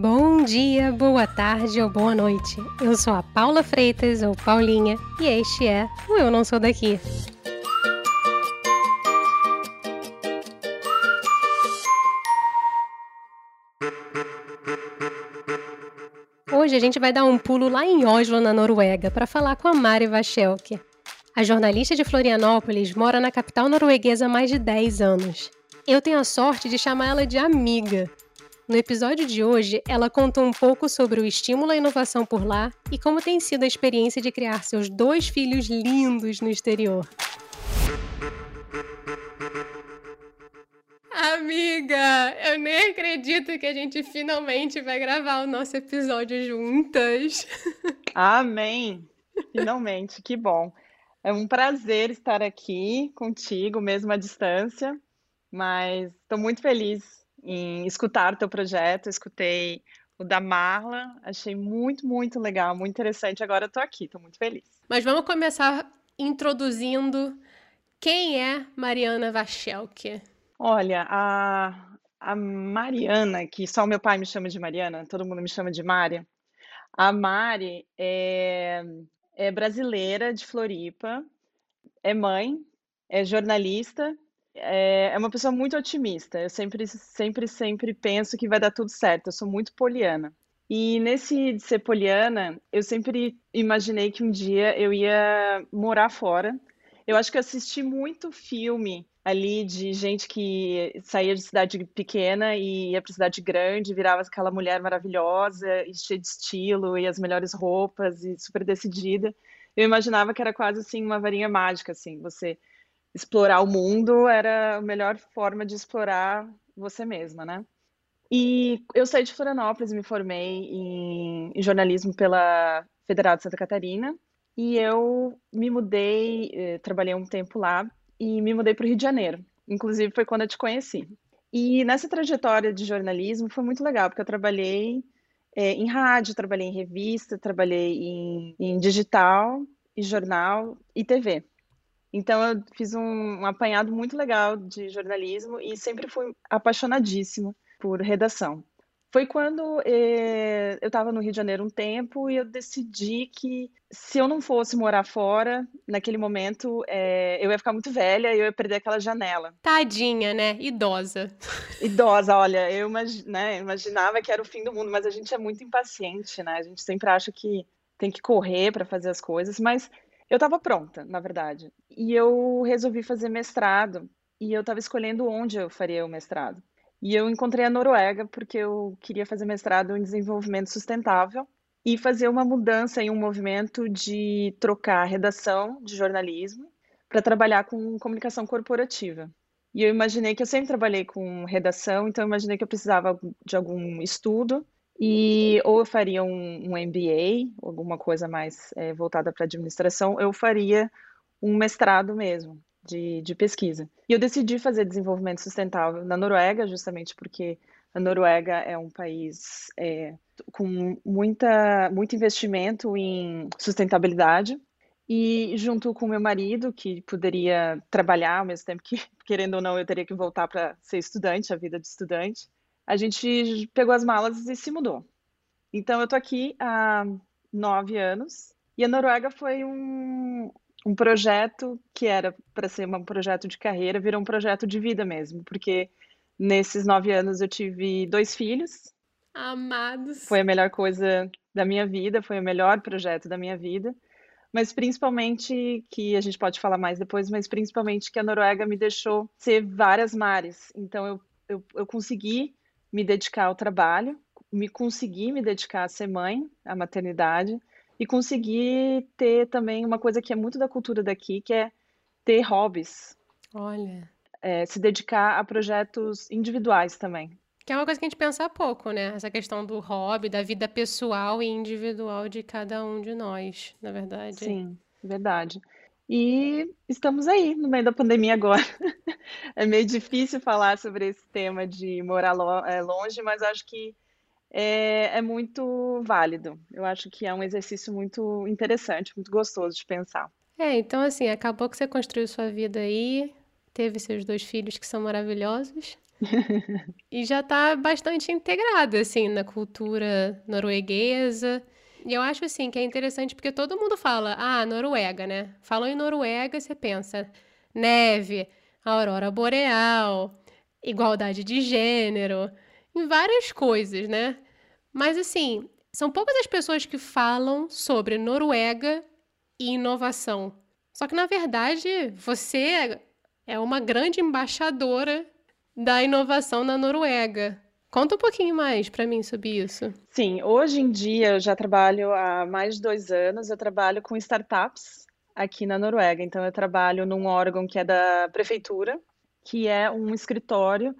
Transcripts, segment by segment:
Bom dia, boa tarde ou boa noite. Eu sou a Paula Freitas ou Paulinha e este é o Eu Não Sou Daqui. Hoje a gente vai dar um pulo lá em Oslo, na Noruega, para falar com a Mari Vachelke. A jornalista de Florianópolis mora na capital norueguesa há mais de 10 anos. Eu tenho a sorte de chamar ela de amiga. No episódio de hoje, ela conta um pouco sobre o estímulo à inovação por lá e como tem sido a experiência de criar seus dois filhos lindos no exterior. Amiga, eu nem acredito que a gente finalmente vai gravar o nosso episódio juntas. Amém! Finalmente, que bom. É um prazer estar aqui contigo, mesmo à distância, mas estou muito feliz em escutar o teu projeto, escutei o da Marla, achei muito, muito legal, muito interessante. Agora eu tô aqui, tô muito feliz. Mas vamos começar introduzindo quem é Mariana Vachelke. Olha, a, a Mariana, que só o meu pai me chama de Mariana, todo mundo me chama de Mari. A Mari é, é brasileira de Floripa, é mãe, é jornalista é, é uma pessoa muito otimista. Eu sempre, sempre, sempre penso que vai dar tudo certo. Eu sou muito poliana. E nesse de ser poliana, eu sempre imaginei que um dia eu ia morar fora. Eu acho que assisti muito filme ali de gente que saía de cidade pequena e ia para cidade grande, virava aquela mulher maravilhosa, cheia de estilo e as melhores roupas e super decidida. Eu imaginava que era quase assim uma varinha mágica, assim, você explorar o mundo era a melhor forma de explorar você mesma, né? E eu saí de Florianópolis, me formei em, em jornalismo pela Federal de Santa Catarina e eu me mudei, eh, trabalhei um tempo lá e me mudei para o Rio de Janeiro. Inclusive foi quando eu te conheci. E nessa trajetória de jornalismo foi muito legal, porque eu trabalhei eh, em rádio, trabalhei em revista, trabalhei em, em digital, e jornal e TV. Então eu fiz um, apanhado muito legal de jornalismo e sempre fui apaixonadíssima por redação. Foi quando eh, eu estava no Rio de Janeiro um tempo e eu decidi que se eu não fosse morar fora, naquele momento, eh, eu ia ficar muito velha e eu ia perder aquela janela. Tadinha, né? Idosa. Idosa, olha, eu né, imaginava que era o fim do mundo, mas a gente é muito impaciente, né? A gente sempre acha que tem que correr para fazer as coisas, mas eu estava pronta, na verdade. E eu resolvi fazer mestrado. E eu estava escolhendo onde eu faria o mestrado. E eu encontrei a Noruega porque eu queria fazer mestrado em desenvolvimento sustentável e fazer uma mudança em um movimento de trocar redação de jornalismo para trabalhar com comunicação corporativa. E eu imaginei que eu sempre trabalhei com redação, então eu imaginei que eu precisava de algum estudo e ou eu faria um, um MBA, alguma coisa mais é, voltada para administração, eu faria um mestrado mesmo de, de pesquisa. E eu decidi fazer desenvolvimento sustentável na Noruega, justamente porque a Noruega é um país é, com muita, muito investimento em sustentabilidade. E junto com meu marido, que poderia trabalhar ao mesmo tempo que, querendo ou não, eu teria que voltar para ser estudante, a vida de estudante, a gente pegou as malas e se mudou. Então eu tô aqui há nove anos e a Noruega foi um, um projeto que era para ser um projeto de carreira, virou um projeto de vida mesmo, porque nesses nove anos eu tive dois filhos. Amados. Foi a melhor coisa da minha vida, foi o melhor projeto da minha vida. Mas principalmente, que a gente pode falar mais depois, mas principalmente que a Noruega me deixou ser várias mares. Então eu, eu, eu consegui me dedicar ao trabalho, me conseguir me dedicar a ser mãe, à maternidade, e conseguir ter também uma coisa que é muito da cultura daqui, que é ter hobbies. Olha. É, se dedicar a projetos individuais também. Que é uma coisa que a gente pensa pouco, né? Essa questão do hobby, da vida pessoal e individual de cada um de nós, na verdade. Sim, verdade. E estamos aí, no meio da pandemia agora. É meio difícil falar sobre esse tema de morar é, longe, mas acho que é, é, muito válido. Eu acho que é um exercício muito interessante, muito gostoso de pensar. É, então assim, acabou que você construiu sua vida aí, teve seus dois filhos que são maravilhosos. e já está bastante integrado, assim, na cultura norueguesa. E eu acho, assim, que é interessante porque todo mundo fala, ah, Noruega, né? Falou em Noruega, você pensa neve, aurora boreal, igualdade de gênero, em várias coisas, né? Mas, assim, são poucas as pessoas que falam sobre Noruega e inovação. Só que, na verdade, você é uma grande embaixadora da inovação na Noruega. Conta um pouquinho mais para mim sobre isso. Sim, hoje em dia eu já trabalho há mais de dois anos, eu trabalho com startups aqui na Noruega. Então, eu trabalho num órgão que é da prefeitura, que é um escritório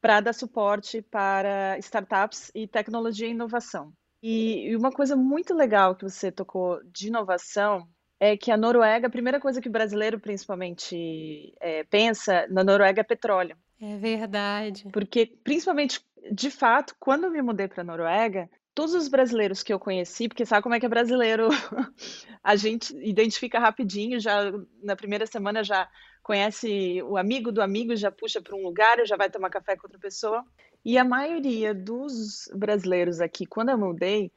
para dar suporte para startups e tecnologia e inovação. E uma coisa muito legal que você tocou de inovação é que a Noruega, a primeira coisa que o brasileiro principalmente é, pensa na Noruega é petróleo. É verdade. Porque, principalmente, de fato, quando eu me mudei para a Noruega, todos os brasileiros que eu conheci, porque sabe como é que é brasileiro, a gente identifica rapidinho, já na primeira semana já conhece o amigo do amigo, já puxa para um lugar, já vai tomar café com outra pessoa. E a maioria dos brasileiros aqui, quando eu mudei,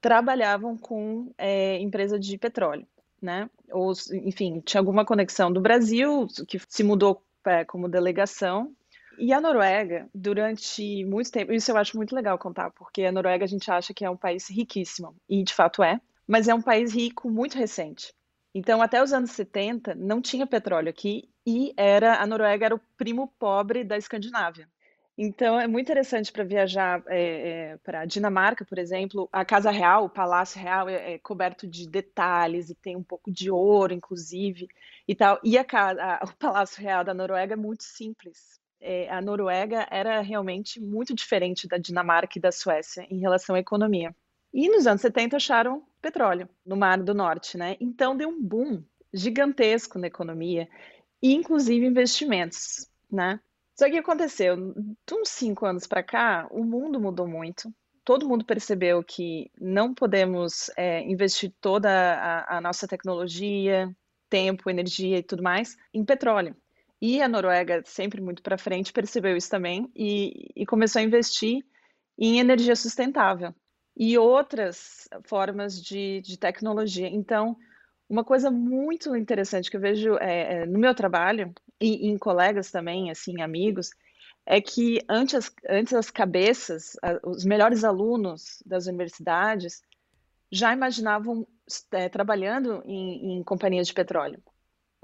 trabalhavam com é, empresa de petróleo né? Ou, enfim, tinha alguma conexão do Brasil, que se mudou é, como delegação. E a Noruega, durante muito tempo, isso eu acho muito legal contar, porque a Noruega a gente acha que é um país riquíssimo, e de fato é, mas é um país rico muito recente. Então, até os anos 70, não tinha petróleo aqui e era a Noruega era o primo pobre da Escandinávia. Então, é muito interessante para viajar é, é, para a Dinamarca, por exemplo. A Casa Real, o Palácio Real, é, é, coberto de detalhes e tem um pouco de ouro, inclusive, e tal. E a, a, o Palácio Real da Noruega é muito simples. É, a Noruega era realmente muito diferente da Dinamarca e da Suécia em relação à economia. E nos anos 70 acharam petróleo no Mar do Norte, né? Então deu um boom gigantesco na economia e inclusive investimentos, né? Só que aconteceu, de uns cinco anos para cá, o mundo mudou muito. Todo mundo percebeu que não podemos é, investir toda a, a nossa tecnologia, tempo, energia e tudo mais em petróleo. E a Noruega, sempre muito para frente, percebeu isso também e, e, começou a investir em energia sustentável e outras formas de, de tecnologia. Então, uma coisa muito interessante que eu vejo é, é, no meu trabalho e, em colegas também, assim, amigos, é que antes, antes as cabeças, os melhores alunos das universidades já imaginavam é, trabalhando em, em companhias de petróleo.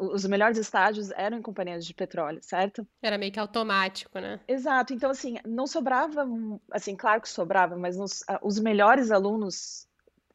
Os melhores estágios eram em companhias de petróleo, certo? Era meio que automático, né? Exato. Então, assim, não sobrava, assim, claro que sobrava, mas nos, os melhores alunos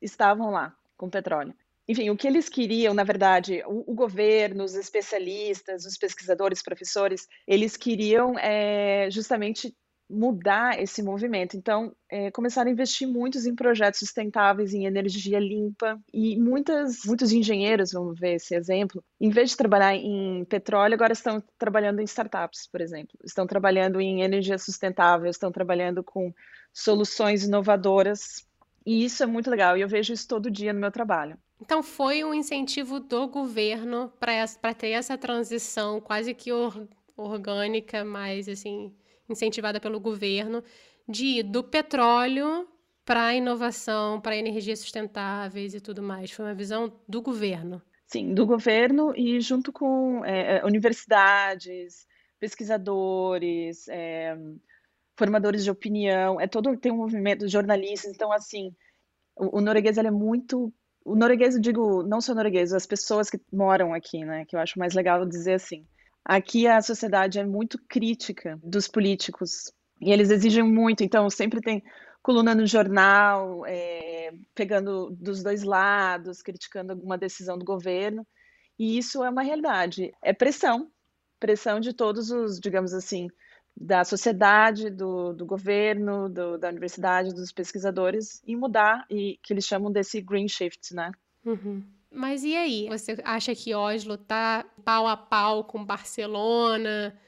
estavam lá com petróleo enfim, o que eles queriam, na verdade, o, o, governo, os especialistas, os pesquisadores, professores, eles queriam é, justamente mudar esse movimento. Então, é, começaram a investir muitos em projetos sustentáveis, em energia limpa, e muitas, muitos engenheiros, vamos ver esse exemplo, em vez de trabalhar em petróleo, agora estão trabalhando em startups, por exemplo. Estão trabalhando em energia sustentável, estão trabalhando com soluções inovadoras, e isso é muito legal, e eu vejo isso todo dia no meu trabalho. Então foi um incentivo do governo para ter essa transição quase que or, orgânica, mas assim, incentivada pelo governo, de ir do petróleo para a inovação, para energias sustentáveis e tudo mais. Foi uma visão do governo. Sim, do governo e junto com é, é universidades, pesquisadores, é, formadores de opinião, é todo tem um movimento de jornalistas. Então, assim, o, o norueguês é muito o norueguês, eu digo, não só norueguês, as pessoas que moram aqui, né? Que eu acho mais legal dizer assim. Aqui a sociedade é muito crítica dos políticos e eles exigem muito, então sempre tem coluna no jornal, é, pegando dos dois lados, criticando alguma decisão do governo, e isso é uma realidade. É pressão, pressão de todos os, digamos assim, da sociedade, do, do governo, do, da universidade, dos pesquisadores, em mudar, e que eles chamam desse green shift, né? Uhum. Mas e aí? Você acha que Oslo tá pau a pau com Barcelona,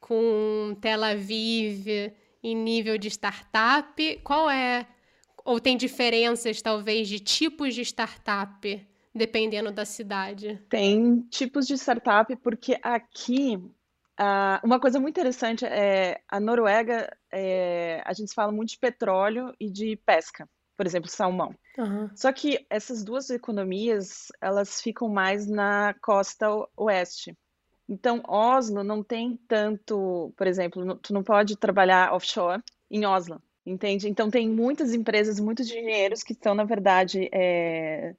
com Tel Aviv, em nível de startup? Qual é. Ou tem diferenças, talvez, de tipos de startup, dependendo da cidade? Tem tipos de startup, porque aqui Ah, uma coisa muito interessante é a Noruega, é, a gente fala muito de petróleo e de pesca, por exemplo, salmão. Aham. Só que essas duas economias, elas ficam mais na costa oeste. Então, Oslo não tem tanto, por exemplo, tu não pode trabalhar offshore em Oslo, entende? Então, tem muitas empresas, muitos engenheiros que estão, na verdade, é,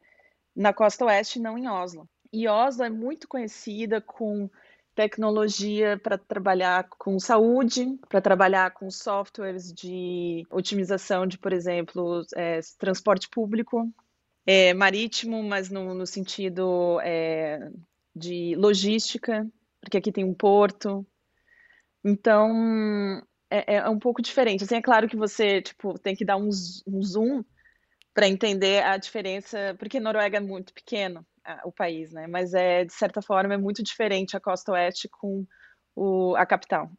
na costa oeste, não em Oslo. E Oslo é muito conhecida com tecnologia para trabalhar com saúde, para trabalhar com softwares de otimização de, por exemplo, é, transporte público, é, marítimo, mas no, no sentido é, de logística, porque aqui tem um porto. Então, é, é um pouco diferente. Assim, é claro que você, tipo, tem que dar um, um zoom para entender a diferença, porque Noruega é muito pequeno, o país, né? Mas é, de certa forma, é muito diferente a costa oeste com o, a capital.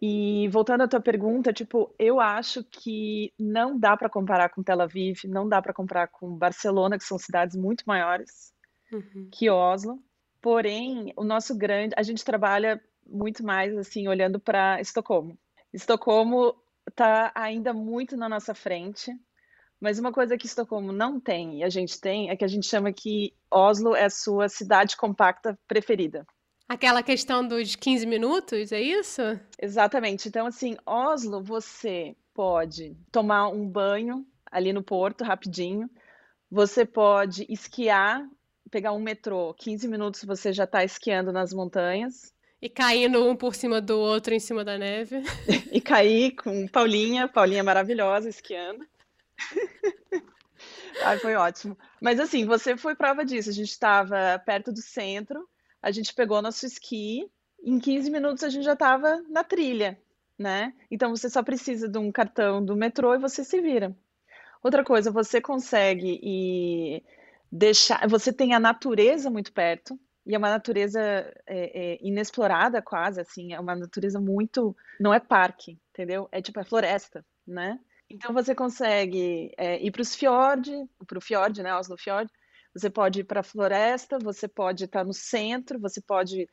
E voltando à tua pergunta, tipo, eu acho que não dá para comparar com Tel Aviv, não dá para comparar com Barcelona, que são cidades muito maiores Uhum. que Oslo. Porém, o nosso grande, a gente trabalha muito mais assim olhando para Estocolmo. Estocolmo está ainda muito na nossa frente, mas uma coisa que Estocolmo não tem e a gente tem é que a gente chama que Oslo é a sua cidade compacta preferida. Aquela questão dos 15 minutos, é isso? Exatamente. Então, assim, Oslo, você pode tomar um banho ali no porto rapidinho, você pode esquiar, pegar um metrô, 15 minutos você já está esquiando nas montanhas E caindo um por cima do outro em cima da neve. e cair com Paulinha, Paulinha maravilhosa esquiando. Ai, foi ótimo. Mas assim, você foi prova disso. A gente estava perto do centro, a gente pegou nosso esqui, em 15 minutos a gente já estava na trilha, né? Então você só precisa de um cartão do metrô e você se vira. Outra coisa, você consegue e deixar, você tem a natureza muito perto, e é uma natureza é, é, inexplorada quase, assim, é uma natureza muito, não é parque, entendeu? É tipo, é floresta, né? Então você consegue é, ir para os fiord, para o fiord, né, Oslo Fjord, você pode ir para a floresta, você pode estar no centro, você pode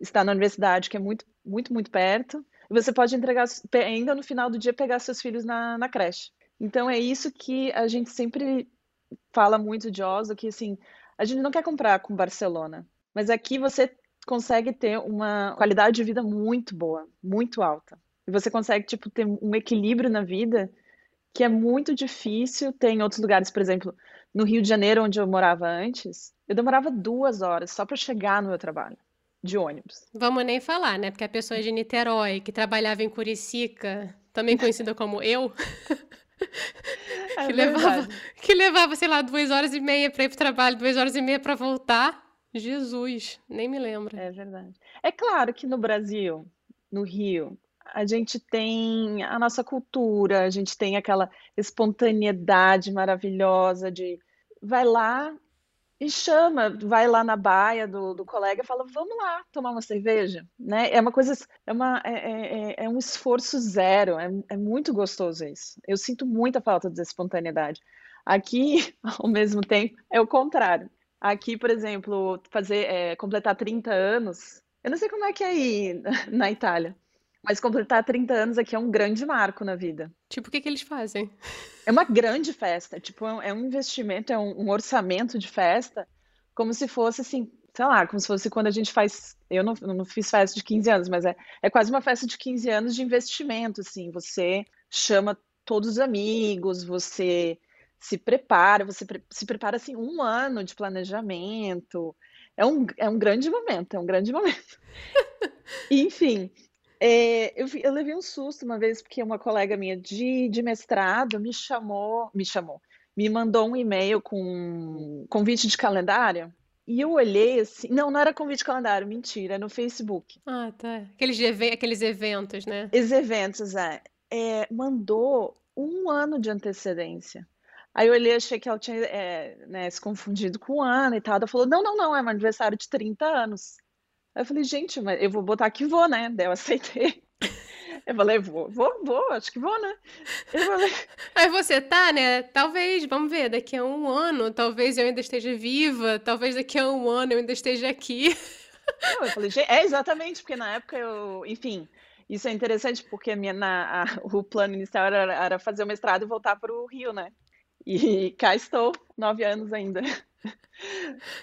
estar na universidade, que é muito, muito, muito perto, e você pode entregar, ainda no final do dia, pegar seus filhos na, na creche. Então é isso que a gente sempre fala muito de Oslo, que assim, a gente não quer comprar com Barcelona, mas aqui você consegue ter uma qualidade de vida muito boa, muito alta. E você consegue, tipo, ter um equilíbrio na vida que é muito difícil ter em outros lugares. Por exemplo, no Rio de Janeiro, onde eu morava antes, eu demorava duas horas só para chegar no meu trabalho, de ônibus. Vamos nem falar, né? Porque a pessoa de Niterói, que trabalhava em Curicica, também conhecida como eu, É que levava, verdade. que levava, sei lá, duas horas e meia para ir pro trabalho, duas horas e meia para voltar. Jesus, nem me lembro. É verdade. É claro que no Brasil, no Rio, a gente tem a nossa cultura, a gente tem aquela espontaneidade maravilhosa de vai lá e chama, vai lá na baia do, do colega e fala, vamos lá tomar uma cerveja, né? É uma coisa, é uma, é, é, é- é um esforço zero, é, é muito gostoso isso. Eu sinto muita falta dessa espontaneidade. Aqui, ao mesmo tempo, é o contrário. Aqui, por exemplo, fazer, é, completar 30 anos, eu não sei como é que é aí na Itália, mas completar 30 anos aqui é um grande marco na vida. Tipo, o que que eles fazem? É uma grande festa, tipo, é um é um investimento, é um, um orçamento de festa, como se fosse assim, sei lá, como se fosse quando a gente faz. Eu não, não fiz festa de 15 anos, mas é, é quase uma festa de 15 anos de investimento, assim. Você chama todos os amigos, você se prepara, você pre- se prepara assim um ano de planejamento. É um, é um grande momento, é um grande momento. Enfim, é, eu, eu levei um susto uma vez porque uma colega minha de, de mestrado me chamou, me chamou, me mandou um e-mail com um convite de calendário e eu olhei assim, não, não era convite de calendário, mentira, é no Facebook. Ah, tá. Aqueles, aqueles eventos, né? Os eventos, é, é, mandou um ano de antecedência. Aí eu olhei, achei que ela tinha é, né, se confundido com o ano e tal. Ela falou, não, não, não, é meu aniversário de 30 anos. Aí eu falei, gente, mas eu vou botar que vou, né? Daí eu aceitei. Eu falei, vou, vou, vou, acho que vou, né? Eu falei, Aí você tá, né? Talvez, vamos ver, daqui a um ano, talvez eu ainda esteja viva, talvez daqui a um ano eu ainda esteja aqui. Não, eu falei, é exatamente, porque na época eu, enfim, isso é interessante porque minha, na, a, o plano inicial era, era, fazer o mestrado e voltar para o Rio, né? E cá estou, nove anos ainda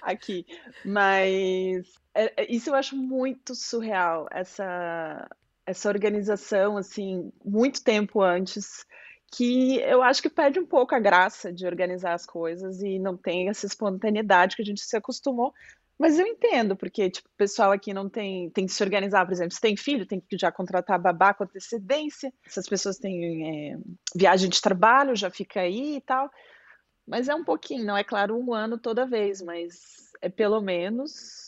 aqui. Mas isso eu acho muito surreal, essa, essa organização, assim, muito tempo antes, que eu acho que perde um pouco a graça de organizar as coisas e não tem essa espontaneidade que a gente se acostumou. Mas eu entendo, porque tipo, o pessoal aqui não tem, tem que se organizar, por exemplo, se tem filho, tem que já contratar babá com antecedência. Se as pessoas têm é, viagem de trabalho, já fica aí e tal. Mas é um pouquinho, não é claro um ano toda vez, mas é pelo menos,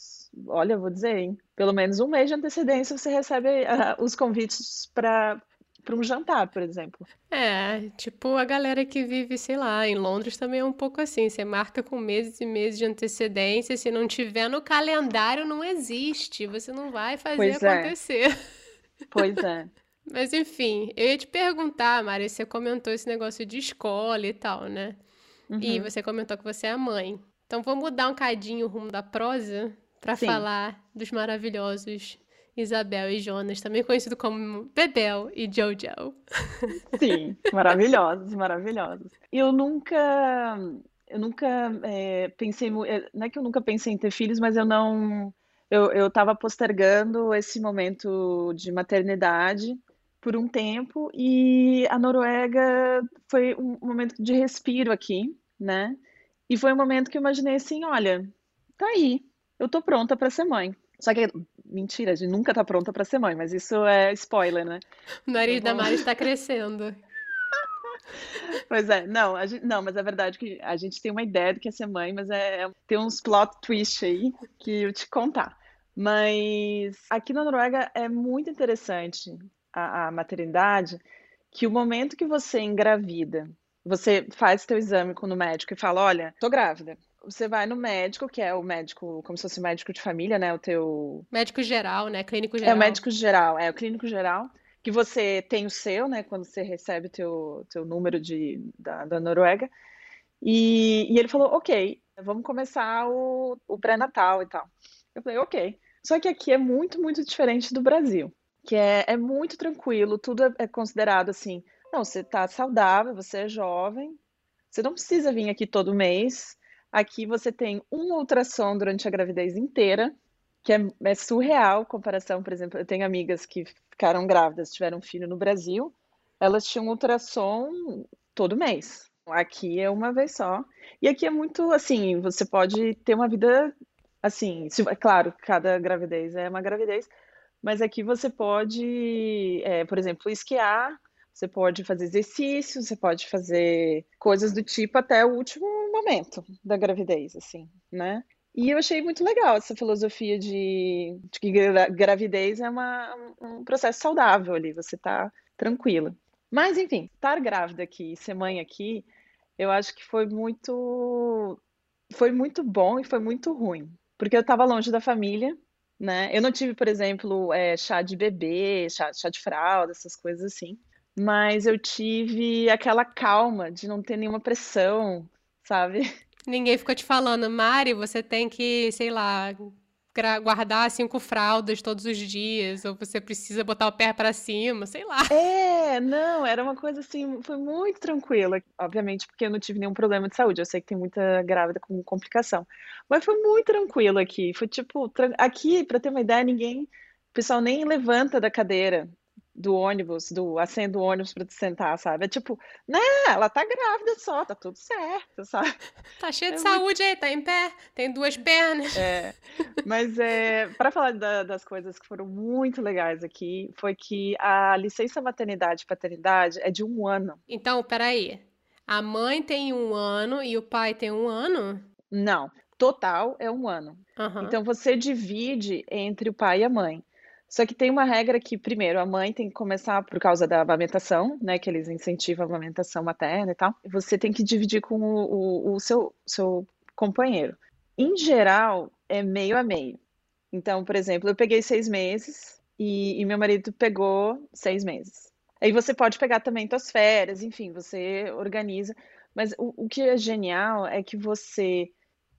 olha, eu vou dizer, hein, pelo menos um mês de antecedência você recebe uh, os convites para para um jantar, por exemplo. É, tipo a galera que vive, sei lá, em Londres também é um pouco assim. Você marca com meses e meses de antecedência, se não tiver no calendário, não existe. Você não vai fazer pois é. acontecer. É. Pois é. Mas enfim, eu ia te perguntar, Mari, você comentou esse negócio de escola e tal, né? Uhum. E você comentou que você é mãe. Então vamos mudar um cadinho o rumo da prosa para falar dos maravilhosos Isabel e Jonas, também conhecido como Bebel e Jojo. Sim, maravilhosos, maravilhosos. Eu nunca, eu nunca é, pensei, é, não é que eu nunca pensei em ter filhos, mas eu não, eu, eu tava postergando esse momento de maternidade por um tempo e a Noruega foi um momento de respiro aqui, né? E foi um momento que eu imaginei assim, olha, tá aí, eu tô pronta para ser mãe. Só que Mentira, a gente nunca tá pronta para ser mãe, mas isso é spoiler, né? O nariz da Mari está crescendo. Pois é, não, gente, não, mas é verdade que a gente tem uma ideia do que é ser mãe, mas é, é tem uns plot twist aí que eu te contar. Mas aqui na Noruega é muito interessante a, a maternidade, que o momento que você engravida, você faz teu exame com o médico e fala, olha, tô grávida você vai no médico, que é o médico, como se fosse médico de família, né? O teu. Médico geral, né? Clínico geral. É o médico geral, é o clínico geral. Que você tem o seu, né? Quando você recebe o teu, teu número de, da, da Noruega. E, e ele falou: ok, vamos começar o, o pré-natal e tal. Eu falei: ok. Só que aqui é muito, muito diferente do Brasil. Que é, é muito tranquilo, tudo é, é considerado assim. Não, você tá saudável, você é jovem, você não precisa vir aqui todo mês Aqui você tem um ultrassom durante a gravidez inteira, que é, é surreal comparação, por exemplo, eu tenho amigas que ficaram grávidas, tiveram filho no Brasil, elas tinham ultrassom todo mês. Aqui é uma vez só. E aqui é muito assim, você pode ter uma vida assim, se, é claro, cada gravidez é uma gravidez, mas aqui você pode, é, por exemplo, esquiar você pode fazer exercícios, você pode fazer coisas do tipo até o último momento da gravidez, assim, né? E eu achei muito legal essa filosofia de, de que gravidez é uma, um processo saudável ali, você tá tranquila. Mas, enfim, estar grávida aqui, ser mãe aqui, eu acho que foi muito, foi muito bom e foi muito ruim. Porque eu estava longe da família, né? Eu não tive, por exemplo, é, chá de bebê, chá, chá de fralda, essas coisas assim mas eu tive aquela calma de não ter nenhuma pressão, sabe? Ninguém ficou te falando, Mari, você tem que, sei lá, guardar cinco fraldas todos os dias, ou você precisa botar o pé para cima, sei lá. É, não, era uma coisa assim, foi muito tranquila. Obviamente, porque eu não tive nenhum problema de saúde. Eu sei que tem muita grávida com complicação. Mas foi muito tranquilo aqui. Foi tipo, aqui, para ter uma ideia, ninguém. O pessoal nem levanta da cadeira do ônibus, do assento do ônibus para te sentar, sabe? É tipo, né, ela tá grávida só, tá tudo certo, sabe? Tá cheia é de muito... saúde aí, tá em pé, tem duas pernas. É, mas é, para falar da, das coisas que foram muito legais aqui, foi que a licença maternidade e paternidade é de um ano. Então, peraí, a mãe tem um ano e o pai tem um ano? Não, total é um ano. Uhum. Então você divide entre o pai e a mãe. Só que tem uma regra que, primeiro, a mãe tem que começar por causa da amamentação, né? Que eles incentivam a amamentação materna e tal. Você tem que dividir com o, o, o seu, seu companheiro. Em geral, é meio a meio. Então, por exemplo, eu peguei seis meses e, e meu marido pegou seis meses. Aí você pode pegar também suas férias, enfim, você organiza. Mas o, o que é genial é que você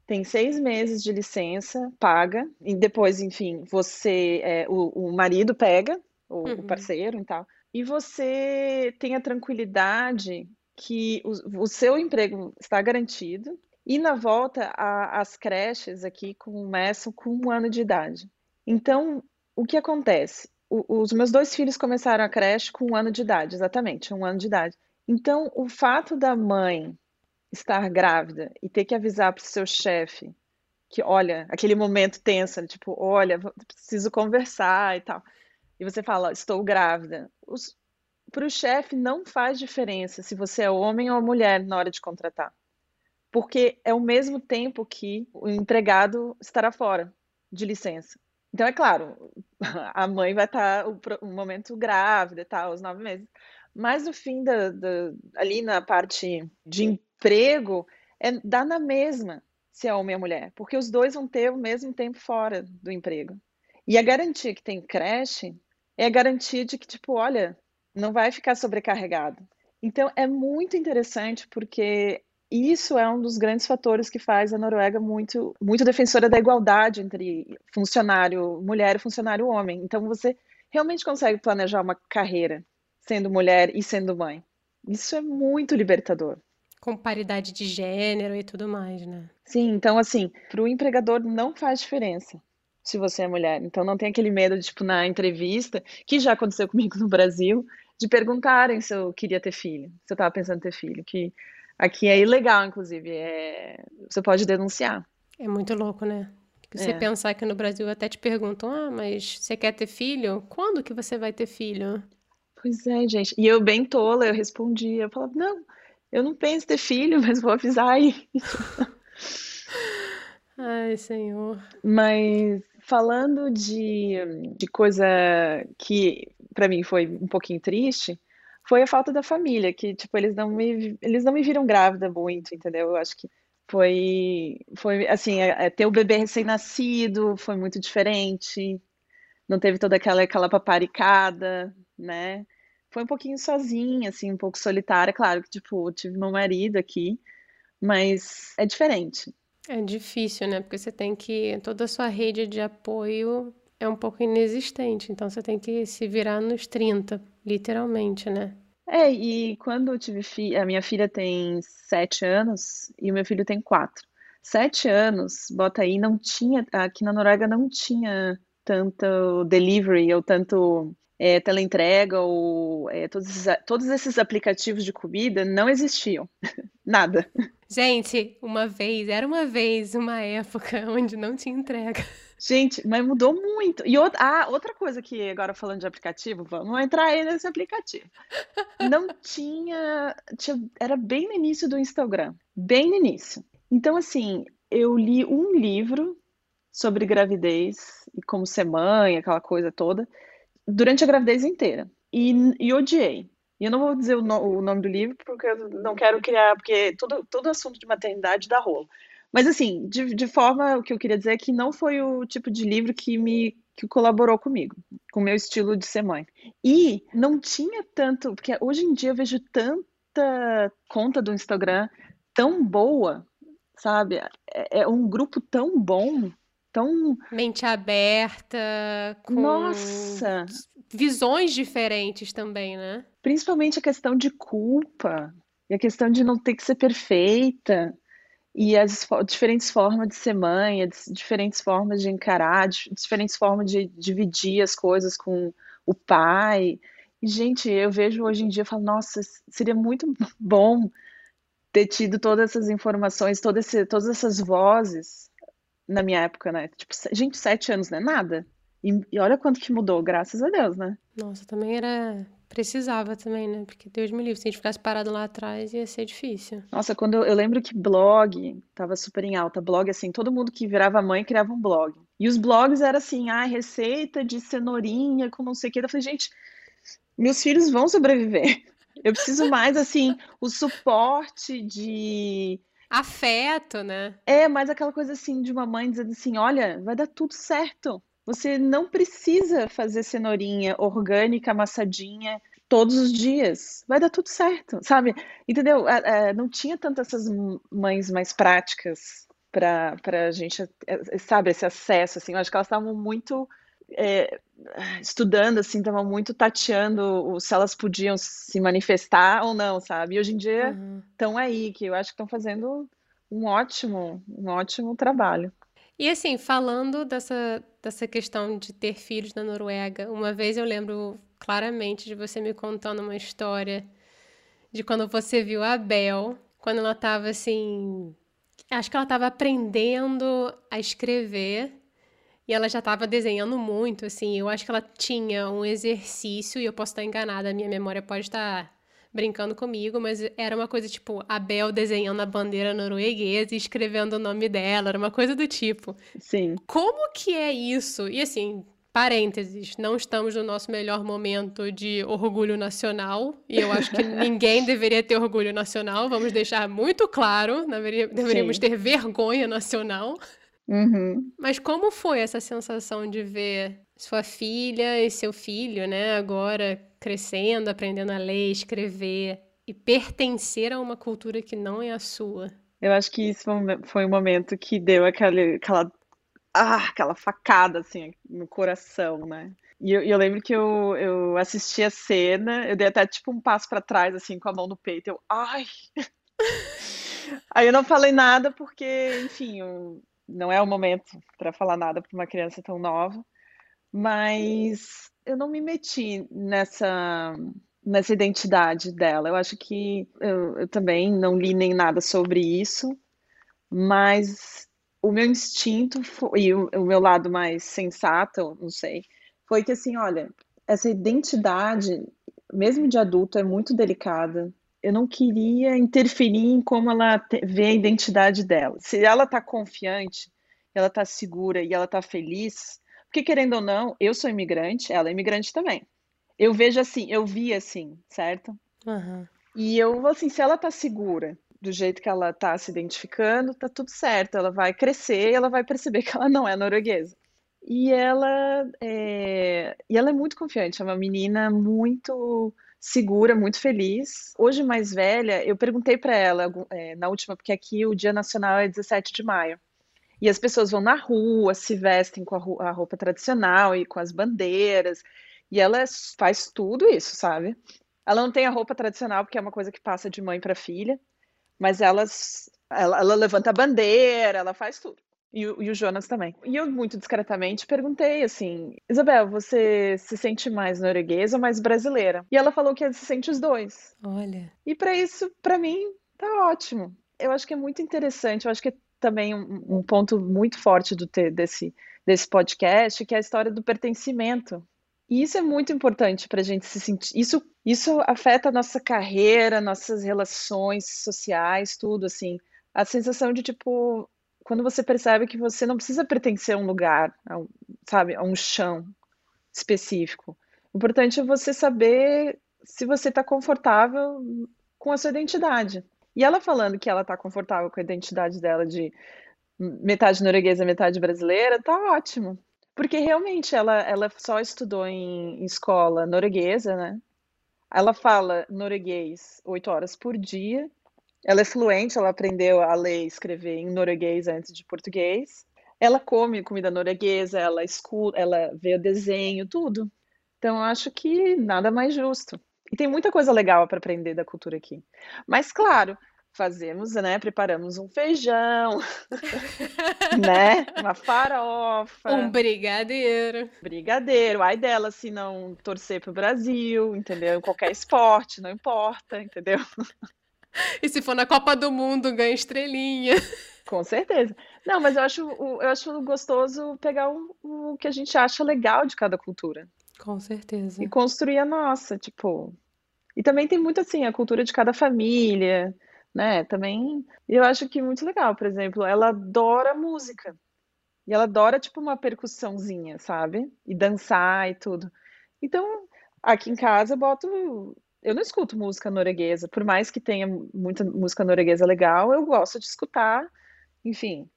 tem seis meses de licença paga, e depois, enfim, você, é, o, o, marido pega, o, uhum. o, parceiro e tal, e você tem a tranquilidade que o, o seu emprego está garantido, e na volta, a, as creches aqui começam com um ano de idade. Então, o que acontece? O, os meus dois filhos começaram a creche com um ano de idade, exatamente, um ano de idade. Então, o fato da mãe estar grávida e ter que avisar para o seu chefe que, olha, aquele momento tenso, tipo, olha, preciso conversar e tal. E você fala, estou grávida. Para o chefe não faz diferença se você é homem ou mulher na hora de contratar. Porque é o mesmo tempo que o empregado estará fora de licença. Então, é claro, a mãe vai estar o, momento grávida e tal, os nove meses. Mas no fim da, da, ali na parte de emprego, é, dá na mesma se é homem ou mulher, porque os dois vão ter o mesmo tempo fora do emprego. E a garantia que tem creche é a garantia de que, tipo, olha, não vai ficar sobrecarregado. Então, é muito interessante porque isso é um dos grandes fatores que faz a Noruega muito, muito defensora da igualdade entre funcionário mulher e funcionário homem. Então, você realmente consegue planejar uma carreira sendo mulher e sendo mãe. Isso é muito libertador. Com paridade de gênero e tudo mais, né? Sim, então assim, para o empregador não faz diferença se você é mulher. Então não tem aquele medo de, tipo, na entrevista, que já aconteceu comigo no Brasil, de perguntarem se eu queria ter filho, se eu estava pensando em ter filho, que aqui é ilegal, inclusive, é... você pode denunciar. É muito louco, né? Você é. pensar que no Brasil até te perguntam, ah, mas você quer ter filho? Quando que você vai ter filho? Pois é, gente. E eu bem tola, eu respondi, eu falava, não, eu não penso ter filho, mas vou avisar aí. Ai, Senhor. Mas falando de, de coisa que para mim foi um pouquinho triste, foi a falta da família, que tipo, eles não me eles não me viram grávida muito, entendeu? Eu acho que foi foi assim, é, é, ter o bebê recém-nascido foi muito diferente. Não teve toda aquela aquela paparicada, né? Foi um pouquinho sozinha, assim, um pouco solitária. Claro que, tipo, tive meu marido aqui, mas é diferente. É difícil, né? Porque você tem que. Toda a sua rede de apoio é um pouco inexistente, então você tem que se virar nos 30, literalmente, né? É, e quando eu tive filha, a minha filha tem sete anos e o meu filho tem quatro. Sete anos, bota aí, não tinha, aqui na Noruega não tinha tanto delivery ou tanto é, teleentrega ou é, todos, esses, todos esses aplicativos de comida não existiam. Nada. Gente, uma vez, era uma vez, uma época onde não tinha entrega. Gente, mas mudou muito. E outra, ah, outra coisa que agora falando de aplicativo, vamos entrar aí nesse aplicativo. Não tinha, tinha, era bem no início do Instagram, bem no início. Então assim, eu li um livro sobre gravidez e como ser mãe, aquela coisa toda durante a gravidez inteira. E, e odiei. E eu não vou dizer o, no, o, nome do livro porque eu não quero criar, porque todo, todo assunto de maternidade dá rolo. Mas assim, de, de forma, o que eu queria dizer é que não foi o tipo de livro que me que colaborou comigo, com o meu estilo de ser mãe. E não tinha tanto, porque hoje em dia eu vejo tanta conta do Instagram tão boa, sabe? É, é um grupo tão bom tão. Mente aberta, com Nossa! visões diferentes também, né? Principalmente a questão de culpa e a questão de não ter que ser perfeita e as diferentes formas de ser mãe, as diferentes formas de encarar, diferentes formas de dividir as coisas com o pai. E, gente, eu vejo hoje em dia falo, nossa, seria muito bom ter tido todas essas informações, todas essas vozes na minha época, né? Tipo, gente, sete anos não é nada. E, e olha quanto que mudou, graças a Deus, né? Nossa, também era. Precisava também, né? Porque Deus me livre, se a gente ficasse parado lá atrás ia ser difícil. Nossa, quando eu, eu lembro que blog tava super em alta. Blog, assim, todo mundo que virava mãe criava um blog. E os blogs eram assim, ah, receita de cenourinha com não sei o que. Eu falei, gente, meus filhos vão sobreviver. Eu preciso mais, assim, o suporte de afeto, né? É, mas aquela coisa assim de uma mãe dizendo assim: olha, vai dar tudo certo. Você não precisa fazer cenourinha orgânica, amassadinha todos os dias. Vai dar tudo certo, sabe? Entendeu? É, é, não tinha tantas essas mães mais práticas para a gente, eh, sabe, esse acesso, assim, eu acho que elas estavam muito é, estudando, assim, estavam muito tateando se elas podiam se manifestar ou não, sabe? E hoje em dia estão uhum. aí, que eu acho que estão fazendo um ótimo, um ótimo trabalho. E assim, falando dessa, dessa questão de ter filhos na Noruega, uma vez eu lembro claramente de você me contando uma história de quando você viu a Bel, quando ela estava assim. Acho que ela estava aprendendo a escrever e ela já estava desenhando muito, assim. Eu acho que ela tinha um exercício, e eu posso estar enganada, a minha memória pode estar brincando comigo, mas era uma coisa tipo a Bel desenhando a bandeira norueguesa e escrevendo o nome dela, era uma coisa do tipo. Sim. Como que é isso? E assim, parênteses, não estamos no nosso melhor momento de orgulho nacional, e eu acho que ninguém deveria ter orgulho nacional, vamos deixar muito claro, deveríamos Sim. ter vergonha nacional. Uhum. Mas como foi essa sensação de ver sua filha e seu filho, né, agora crescendo, aprendendo a ler, escrever e pertencer a uma cultura que não é a sua? Eu acho que isso foi um momento que deu aquele, aquela, ah, aquela facada assim no coração, né? E eu, eu, lembro que eu, eu assisti a cena, eu dei até tipo um passo para trás, assim, com a mão no peito. Eu, ai! Aí eu não falei nada porque, enfim, eu, não é o momento para falar nada para uma criança tão nova, mas eu não me meti nessa nessa identidade dela. Eu acho que eu, eu também não li nem nada sobre isso, mas o meu instinto foi, e o, o meu lado mais sensato, não sei, foi que assim, olha, essa identidade, mesmo de adulto, é muito delicada eu não queria interferir em como ela vê a identidade dela. Se ela está confiante, ela está segura e ela está feliz, porque querendo ou não, eu sou imigrante, ela é imigrante também. Eu vejo assim, eu vi assim, certo? Uhum. E eu, assim, se ela está segura do jeito que ela está se identificando, tá tudo certo. Ela vai crescer e ela vai perceber que ela não é norueguesa. E ela é, e ela é muito confiante, é uma menina muito segura, muito feliz. Hoje, mais velha, eu perguntei para ela é, na última, porque aqui o Dia Nacional é 17 de maio. E as pessoas vão na rua, se vestem com a roupa tradicional e com as bandeiras. E ela faz tudo isso, sabe? Ela não tem a roupa tradicional, porque é uma coisa que passa de mãe para filha, mas elas, ela, ela levanta a bandeira, ela faz tudo. E o, e o, Jonas também. E eu, muito discretamente, perguntei assim: Isabel, você se sente mais norueguesa ou mais brasileira? E ela falou que se sente os dois. Olha. E para isso, para mim, tá ótimo. Eu acho que é muito interessante. Eu acho que é também um, um ponto muito forte do desse, desse podcast, que é a história do pertencimento. E isso é muito importante para a gente se sentir. Isso, isso afeta a nossa carreira, nossas relações sociais, tudo assim. A sensação de tipo, quando você percebe que você não precisa pertencer a um lugar, a um, sabe, a um chão específico. O importante é você saber se você está confortável com a sua identidade. E ela falando que ela está confortável com a identidade dela de metade norueguesa, metade brasileira, tá ótimo. Porque realmente ela, ela só estudou em, em escola norueguesa, né? Ela fala norueguês oito horas por dia ela é fluente, ela aprendeu a ler e escrever em norueguês antes de português. Ela come comida norueguesa, ela escuta, ela vê o desenho, tudo. Então, acho que nada mais justo. E tem muita coisa legal para aprender da cultura aqui. Mas, claro, fazemos, né? Preparamos um feijão, né? Uma farofa. Um brigadeiro. Brigadeiro. Ai dela se não torcer pro Brasil, entendeu? Qualquer esporte, não importa, entendeu? E se for na Copa do Mundo, ganha estrelinha. Com certeza. Não, mas eu acho, eu acho gostoso pegar o, o que a gente acha legal de cada cultura. Com certeza. E construir a nossa, tipo. E também tem muito assim, a cultura de cada família, né? Também. Eu acho que muito legal, por exemplo, ela adora música. E ela adora, tipo, uma percussãozinha, sabe? E dançar e tudo. Então, aqui em casa eu boto eu não escuto música norueguesa, por mais que tenha muita música norueguesa legal, eu gosto de escutar, enfim,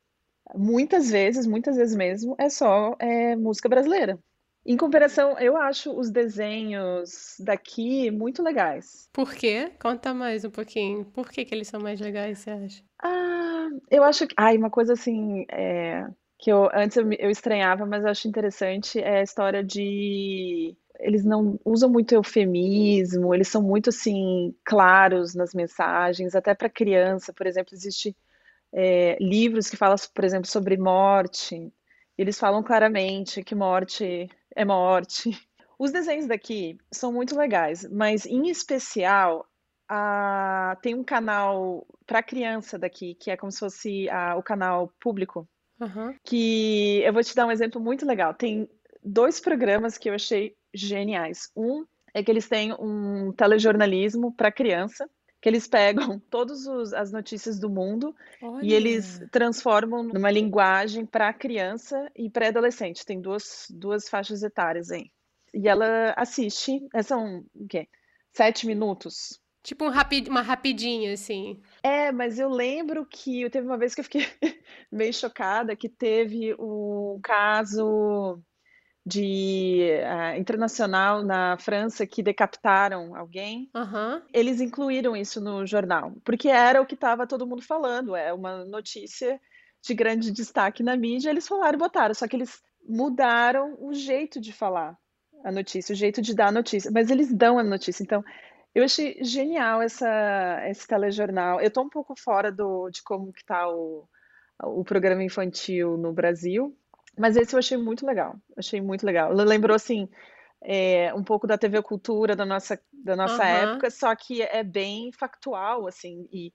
muitas vezes, muitas vezes mesmo, é só é, música brasileira. Em comparação, eu acho os desenhos daqui muito legais. Por quê? Conta mais um pouquinho. Por que, que eles são mais legais, você acha? Ah, eu acho que. Ai, uma coisa assim. é, que eu antes eu, eu estranhava, mas eu acho interessante é a história de. Eles não usam muito eufemismo, eles são muito assim claros nas mensagens, até para criança, por exemplo, existe é, livros que falam, por exemplo, sobre morte. Eles falam claramente que morte é morte. Os desenhos daqui são muito legais, mas em especial a- tem um canal para criança daqui, que é como se fosse ah, o canal público, Aham. que eu vou te dar um exemplo muito legal. Tem dois programas que eu achei geniais. Um é que eles têm um telejornalismo para criança, que eles pegam todas as notícias do mundo e eles Olha. transformam numa linguagem para criança e pré-adolescente. Tem duas, duas faixas etárias aí. E ela assiste, é, são o quê? Sete minutos. Tipo um rapi- uma rapidinha, assim. É, mas eu lembro que teve uma vez que eu fiquei meio chocada que teve um caso de ah, internacional na França que decapitaram alguém. Aham. Eles incluíram isso no jornal, porque era o que estava todo mundo falando, é uma notícia de grande destaque na mídia, eles falaram e botaram, só que eles mudaram o jeito de falar a notícia, o jeito de dar a notícia, mas eles dão a notícia. Então, eu achei genial essa, esse telejornal. Eu estou um pouco fora do, de como que tá o, o programa infantil no Brasil, mas esse eu achei muito legal. Achei muito legal. Lembrou assim é, um pouco da TV Cultura da nossa, da nossa Aham. época, só que é bem factual, assim, e,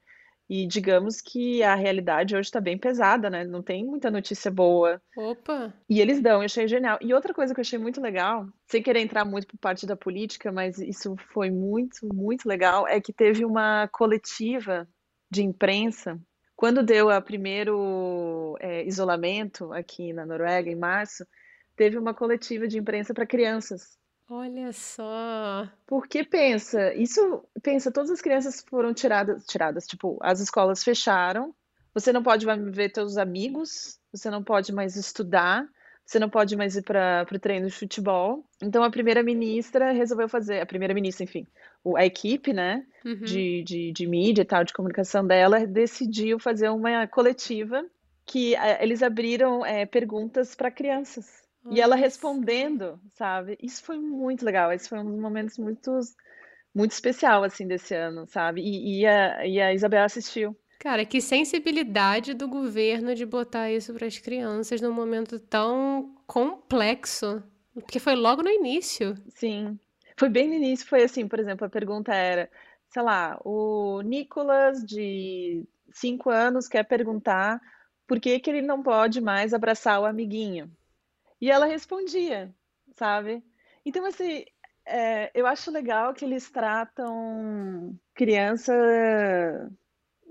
e digamos que a realidade hoje está bem pesada, né? Não tem muita notícia boa. Opa. E eles dão, eu achei genial. E outra coisa que eu achei muito legal, sem querer entrar muito por parte da política, mas isso foi muito, muito legal, é que teve uma coletiva de imprensa. Quando deu o primeiro é, isolamento aqui na Noruega, em março, teve uma coletiva de imprensa para crianças. Olha só. Porque pensa, isso, pensa, todas as crianças foram tiradas, tiradas, tipo, as escolas fecharam, você não pode mais ver teus amigos, você não pode mais estudar, você não pode mais ir para o treino de futebol. Então a primeira-ministra resolveu fazer, a primeira-ministra, enfim, o- a equipe, né, Uhum. de, de, de mídia e tal, de comunicação dela, decidiu fazer uma coletiva que eh, eles abriram eh, perguntas para crianças. E ela respondendo, sabe? Isso foi muito legal. Esse foi um dos momentos muito, muito especial, assim, desse ano, sabe? E, e a, e a Isabel assistiu. Cara, que sensibilidade do governo de botar isso para as crianças num momento tão complexo. Porque foi logo no início. Sim. Foi bem no início, foi assim, por exemplo, a pergunta era, sei lá, o Nicolas, de cinco anos, quer perguntar por que que ele não pode mais abraçar o amiguinho. E ela respondia, sabe? Então, assim, é, eu acho legal que eles tratam criança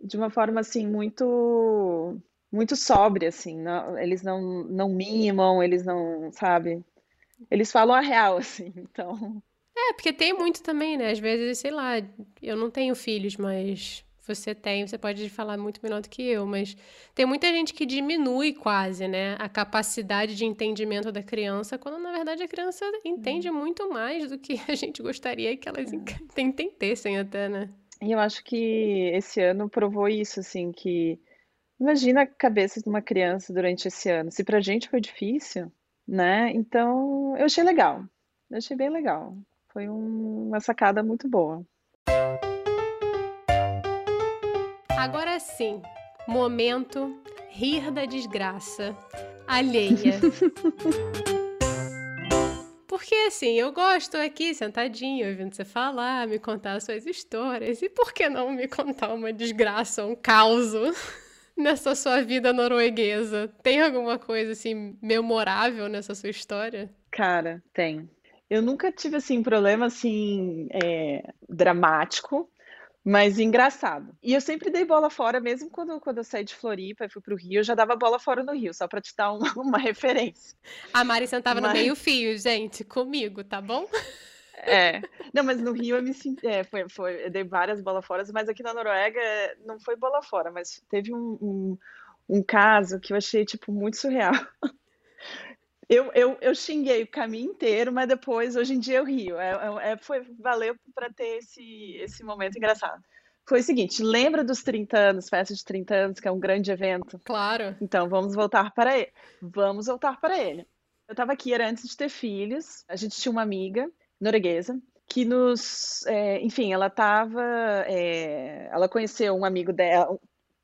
de uma forma assim muito muito sóbria assim, não- eles não não mimam, eles não, sabe? Eles falam a real assim. Então, É, porque tem muito também, né? Às vezes, sei lá, eu não tenho filhos, mas você tem, você pode falar muito melhor do que eu, mas tem muita gente que diminui quase, né, a capacidade de entendimento da criança, quando na verdade a criança entende muito mais do que a gente gostaria que elas en- entendessem até, né? E eu acho que esse ano provou isso assim, que imagina a cabeça de uma criança durante esse ano. Se pra gente foi difícil, né? Então, eu achei legal. Eu achei bem legal. Foi um- uma sacada muito boa. Agora sim, momento rir da desgraça alheia. Porque assim, eu gosto aqui sentadinho, ouvindo você falar, me contar as suas histórias. E por que não me contar uma desgraça, um caos nessa sua vida norueguesa? Tem alguma coisa assim memorável nessa sua história? Cara, tem. Eu nunca tive assim problema assim é, dramático, mas engraçado. E eu sempre dei bola fora, mesmo quando, quando eu saí de Floripa e fui pro Rio, eu já dava bola fora no Rio, só pra te dar uma, uma referência. A Mari sentava no Mas meio fio, gente, comigo, tá bom? é, não, mas no Rio eu me senti, é, foi, foi, eu dei várias bolas fora, mas aqui na Noruega é, não foi bola fora, mas teve um, um, um caso que eu achei tipo muito surreal. Eu, eu, eu xinguei o caminho inteiro, mas depois, hoje em dia, eu rio. É, é- é- foi, valeu para ter esse, esse momento engraçado. foi o seguinte: lembra dos 30 anos, festa de 30 anos, que é um grande evento? Claro. Então, vamos voltar para ele. Vamos voltar para ele. Eu estava aqui, era antes de ter filhos. A gente tinha uma amiga norueguesa que nos. É, enfim, ela estava. É, ela conheceu um amigo dela.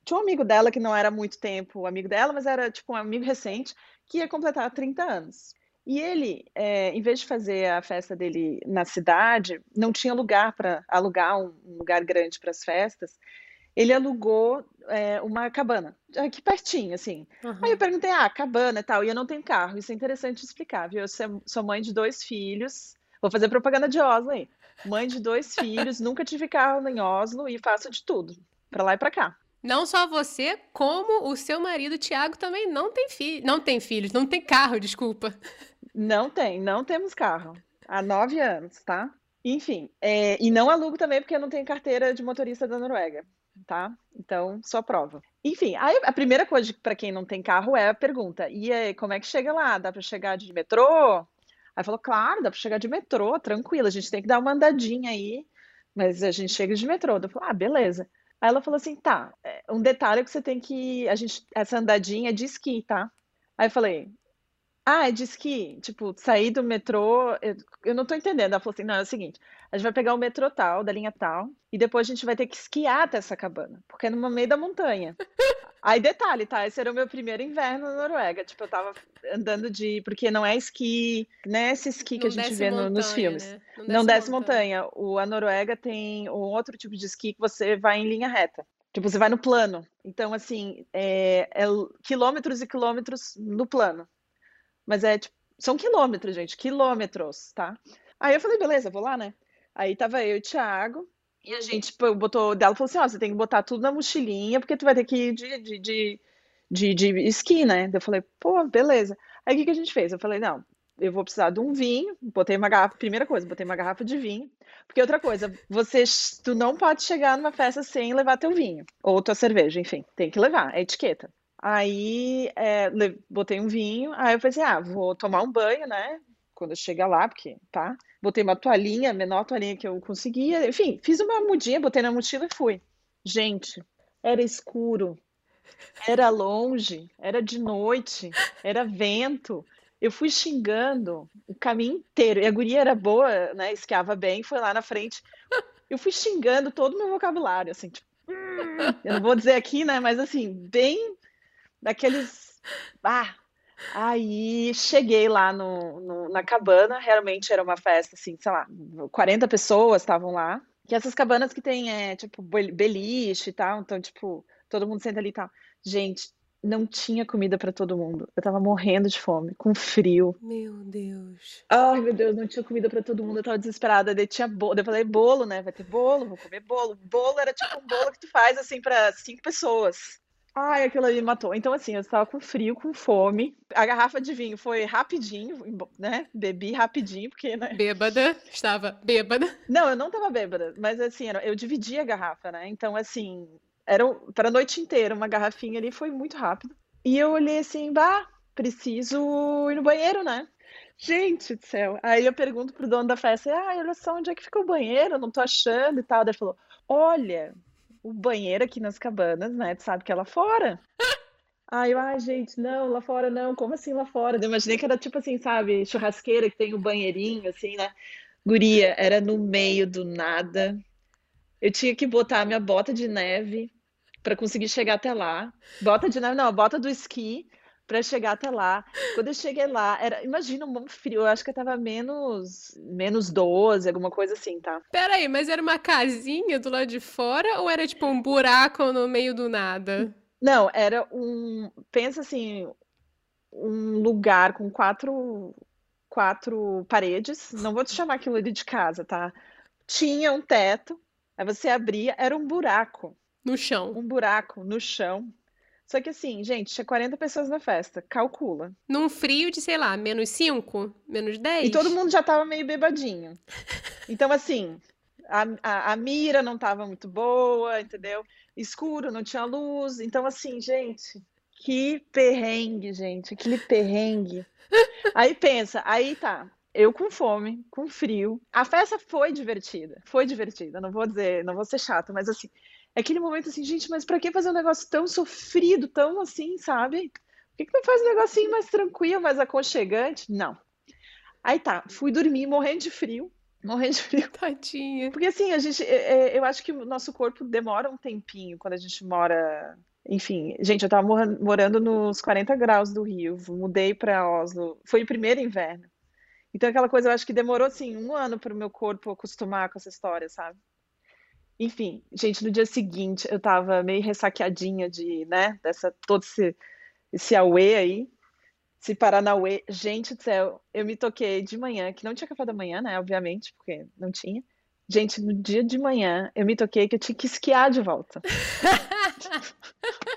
Tinha um amigo dela que não era muito tempo amigo dela, mas era tipo um amigo recente, que ia completar 30 anos. E ele, é, em vez de fazer a festa dele na cidade, não tinha lugar para alugar um, um, lugar grande para as festas. Ele alugou é, uma cabana, aqui pertinho, assim. Uhum. Aí eu perguntei, ah, cabana e tal, e eu não tenho carro. Isso é interessante explicar, viu? Eu sou mãe de dois filhos, vou fazer propaganda de Oslo aí. Mãe de dois filhos, nunca tive carro em Oslo e faço de tudo, para lá e para cá. Não só você, como o seu marido Tiago também não tem filho, não tem filhos, não tem carro, desculpa. Não tem, não temos carro. Há nove anos, tá? Enfim, é, e não alugo também porque eu não tenho carteira de motorista da Noruega, tá? Então, só prova. Enfim, aí a primeira coisa para quem não tem carro é a pergunta: e aí, como é que chega lá? Dá para chegar de metrô? Aí falou: claro, dá para chegar de metrô, tranquilo, a gente tem que dar uma andadinha aí, mas a gente chega de metrô. Eu falei: ah, beleza. Aí ela falou assim: tá, é, um detalhe é que você tem que. A gente, essa andadinha é de esqui, tá? Aí eu falei: ah, diz que, tipo, sair do metrô. Eu, eu não tô entendendo. Ela falou assim: não, é o seguinte, a gente vai pegar o metrô tal, da linha tal, e depois a gente vai ter que esquiar até essa cabana, porque é no meio da montanha. Aí, detalhe, tá? Esse era o meu primeiro inverno na Noruega. Tipo, eu tava andando de. Porque não é esqui, né? Esse esqui que não a gente vê montanha, nos filmes. Né? Não, desce, não desce montanha. montanha. O, a Noruega tem um outro tipo de esqui que você vai em linha reta. Tipo, você vai no plano. Então, assim, é, é quilômetros e quilômetros no plano. Mas é tipo, são quilômetros, gente, quilômetros, tá? Aí eu falei, beleza, vou lá, né? Aí tava eu e o Thiago, e a gente tipo, botou, dela falou assim, ó, você tem que botar tudo na mochilinha, porque tu vai ter que ir de, de, de, de, de esqui, né? Eu falei, pô, beleza. Aí o que, que a gente fez? Eu falei, não, eu vou precisar de um vinho, botei uma garrafa, primeira coisa, botei uma garrafa de vinho, porque outra coisa, você, tu não pode chegar numa festa sem levar teu vinho, ou tua cerveja, enfim, tem que levar, é etiqueta. Aí é, botei um vinho, aí eu pensei, ah, vou tomar um banho, né? Quando eu chegar lá, porque, tá? Botei uma toalhinha, a menor toalhinha que eu conseguia. Enfim, fiz uma mudinha, botei na mochila e fui. Gente, era escuro, era longe, era de noite, era vento. Eu fui xingando o caminho inteiro. E a guria era boa, né? Esquiava bem, foi lá na frente. Eu fui xingando todo o meu vocabulário, assim, tipo, hum, eu não vou dizer aqui, né? Mas assim, bem daqueles. Ah! Aí cheguei lá no, no, na cabana, realmente era uma festa, assim, sei lá, 40 pessoas estavam lá. Que essas cabanas que tem, é, tipo, beliche e tal, então, tipo, todo mundo senta ali e tal. Gente, não tinha comida para todo mundo. Eu tava morrendo de fome, com frio. Meu Deus. Ai, meu Deus, não tinha comida para todo mundo. Eu tava desesperada. Daí tinha bolo. Eu falei, bolo, né? Vai ter bolo, vou comer bolo. Bolo era tipo um bolo que tu faz assim para cinco pessoas. Ai, aquilo ali me matou. Então, assim, eu estava com frio, com fome. A garrafa de vinho foi rapidinho, né? Bebi rapidinho, porque, né? Bêbada, estava bêbada. Não, eu não estava bêbada, mas assim, eu dividi a garrafa, né? Então, assim, era para a noite inteira, uma garrafinha ali foi muito rápido. E eu olhei assim, bah, preciso ir no banheiro, né? Gente do céu. Aí eu pergunto pro dono da festa, ah, olha só, onde é que fica o banheiro? Eu não tô achando e tal. Daí ele falou, olha, o banheiro aqui nas cabanas, né? Tu sabe que é lá fora. Aí eu, ai, gente, não, lá fora não, como assim lá fora? Eu imaginei que era tipo assim, sabe, churrasqueira que tem o um banheirinho, assim, né? Guria, era no meio do nada. Eu tinha que botar a minha bota de neve para conseguir chegar até lá. Bota de neve, não, bota do esqui para chegar até lá. Quando eu cheguei lá, era, imagina um frio, eu acho que tava menos menos 12, alguma coisa assim, tá? Peraí, mas era uma casinha do lado de fora ou era tipo um buraco no meio do nada? Não, era um, pensa assim, um lugar com quatro quatro paredes, não vou te chamar aquilo ali de casa, tá? Tinha um teto, aí você abria, era um buraco. No chão. Um buraco no chão. Só que assim, gente, tinha 40 pessoas na festa, calcula. Num frio de, sei lá, menos 5, menos 10. E todo mundo já tava meio bebadinho. Então, assim, a, a, a mira não tava muito boa, entendeu? Escuro, não tinha luz. Então, assim, gente, que perrengue, gente, aquele perrengue. Aí pensa, aí tá. eu com fome, com frio. A festa foi divertida, foi divertida. Não vou dizer, não vou ser chata, mas assim, aquele momento assim, gente, mas para que fazer um negócio tão sofrido, tão assim, sabe? Por que, que não faz um negocinho mais tranquilo, mais aconchegante? Não. Aí tá, fui dormir morrendo de frio. Morrendo de frio. Tadinha. Porque assim, a gente, é, é, eu acho que o nosso corpo demora um tempinho quando a gente mora. Enfim, gente, eu tava morando nos 40 graus do Rio, mudei para Oslo, foi o primeiro inverno. Então, aquela coisa, eu acho que demorou, assim, um ano para o meu corpo acostumar com essa história, sabe? Enfim, gente, no dia seguinte eu tava meio ressaqueadinha de, né, dessa, todo esse, esse auê aí, esse Paranauê. Gente do céu, eu me toquei de manhã, que não tinha café da manhã, né, obviamente, porque não tinha. Gente, no dia de manhã eu me toquei que eu tinha que esquiar de volta.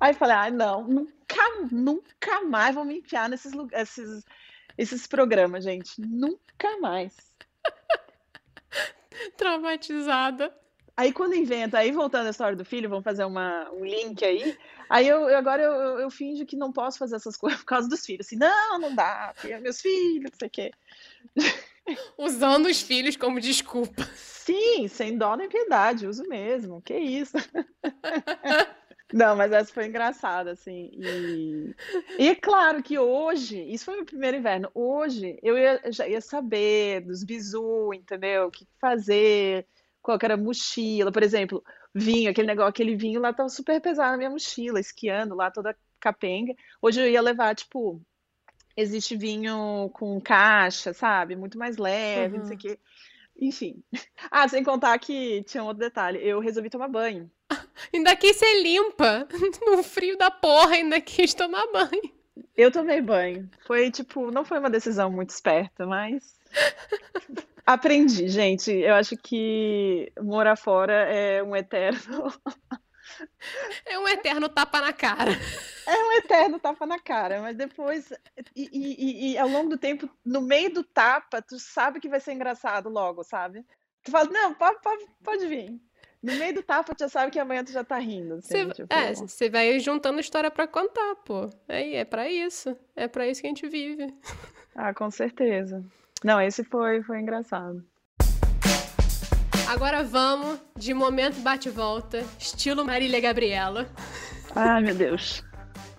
Aí falei, ah, não, nunca, nunca mais vou me enfiar nesses, esses, esses programas, gente. Nunca mais. Traumatizada. Aí quando inventa, aí voltando à história do filho, vamos fazer uma, um link aí. Aí eu, eu agora eu, eu, eu, finjo que não posso fazer essas coisas por causa dos filhos. Assim, não, não dá, porque é meus filhos, não sei o quê. Usando os filhos como desculpa. Sim, sem dó nem piedade, uso mesmo. Que isso. Não, mas essa foi engraçada, assim. E, e é claro que hoje, isso foi meu primeiro inverno, hoje eu ia, já ia saber dos bizu, entendeu? O que fazer, qual que era a mochila, por exemplo, vinho, aquele negócio, aquele vinho lá tava super pesado na minha mochila, esquiando lá toda capenga. Hoje eu ia levar, tipo, existe vinho com caixa, sabe? Muito mais leve, uhum. não sei o quê. Enfim. Ah, sem contar que tinha um outro detalhe. Eu resolvi tomar banho. Ainda quis ser limpa. No frio da porra, ainda quis tomar banho. Eu tomei banho. Foi tipo, não foi uma decisão muito esperta, mas. Aprendi, gente. Eu acho que morar fora é um eterno. É um eterno tapa na cara. É um eterno tapa na cara, mas depois, e, e, e, ao longo do tempo, no meio do tapa, tu sabe que vai ser engraçado logo, sabe? Tu fala, não, pode, pode, pode vir. No meio do tapa, tu já sabe que amanhã tu já tá rindo. Assim, cê, tipo... É, você vai juntando história para contar, pô. É, é para isso. É para isso que a gente vive. Ah, com certeza. Não, esse foi, foi engraçado. Agora vamos de momento bate-volta, estilo Marília Gabriela. Ai, meu Deus.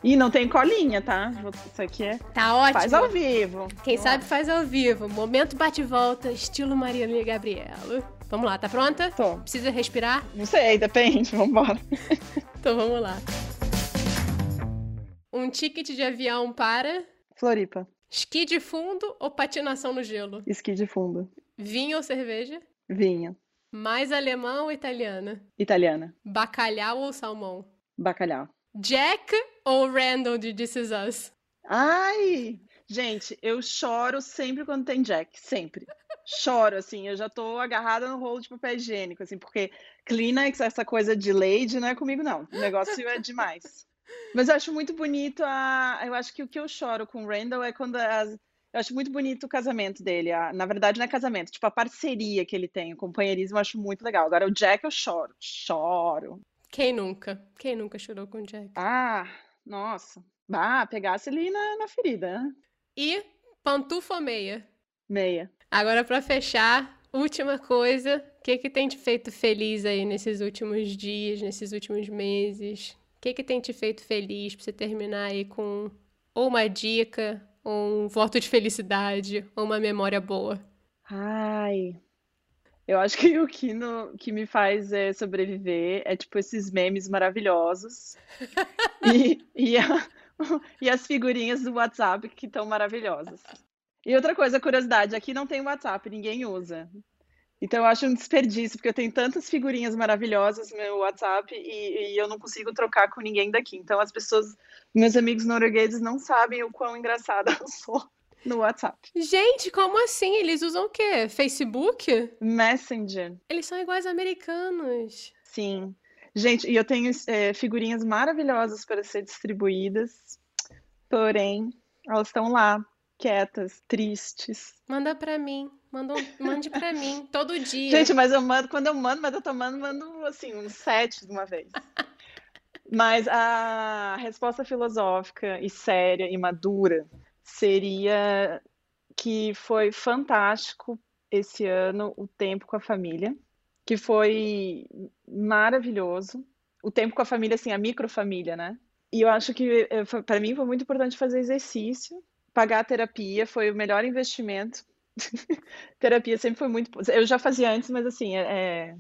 E não tem colinha, tá? Isso aqui é. Tá ótimo. Faz ao vivo. Quem sabe faz ao vivo. Momento bate-volta, estilo Marília Gabriela. Vamos lá, tá pronta? Tô. Precisa respirar? Não sei, depende. Vambora. então vamos lá. Um ticket de avião para. Floripa. Esqui de fundo ou patinação no gelo? Esqui de fundo. Vinho ou cerveja? Vinho. Mais alemã ou italiana? Italiana. Bacalhau ou salmão? Bacalhau. Jack ou Randall de This Is Us? Ai! Gente, eu choro sempre quando tem Jack, sempre. Choro, assim, eu já tô agarrada no rolo de papel higiênico, assim, porque Kleenex, essa coisa de lady, não é comigo, não. O negócio é demais. Mas eu acho muito bonito a. Eu acho que o que eu choro com Randall é quando as. Eu acho muito bonito o casamento dele. A... Na verdade, não é casamento, tipo, a parceria que ele tem, o companheirismo, eu acho muito legal. Agora, o Jack, eu choro. Choro. Quem nunca? Quem nunca chorou com o Jack? Ah, nossa. Ah, pegasse ali na, na ferida, né? E pantufa meia? Meia. Agora, para fechar, última coisa. O que, que tem te feito feliz aí nesses últimos dias, nesses últimos meses? O que, que tem te feito feliz para você terminar aí com ou uma dica, ou um voto de felicidade, ou uma memória boa? Ai, eu acho que o que, no, que me faz é, sobreviver é tipo esses memes maravilhosos e, e, a, e as figurinhas do WhatsApp que estão maravilhosas. E outra coisa, curiosidade, aqui não tem WhatsApp, ninguém usa. Então eu acho um desperdício, porque eu tenho tantas figurinhas maravilhosas no meu WhatsApp e, e, eu não consigo trocar com ninguém daqui. Então as pessoas, meus amigos noruegueses, não sabem o quão engraçada eu sou no WhatsApp. Gente, como assim? Eles usam o quê? Facebook? Messenger. Eles são iguais americanos. Sim. Gente, e eu tenho é, figurinhas maravilhosas para ser distribuídas, porém, elas estão lá, quietas, tristes. Manda para mim. Manda, mande para mim, todo dia. Gente, mas eu mando, quando eu mando, mas eu tô mandando, mando assim, uns sete de uma vez. mas a resposta filosófica e séria e madura seria que foi fantástico esse ano o tempo com a família, que foi maravilhoso. O tempo com a família, assim, a microfamília, né? E eu acho que eh, para mim foi muito importante fazer exercício, pagar a terapia foi o melhor investimento. terapia sempre foi muito. Eu já fazia antes, mas assim, é, é...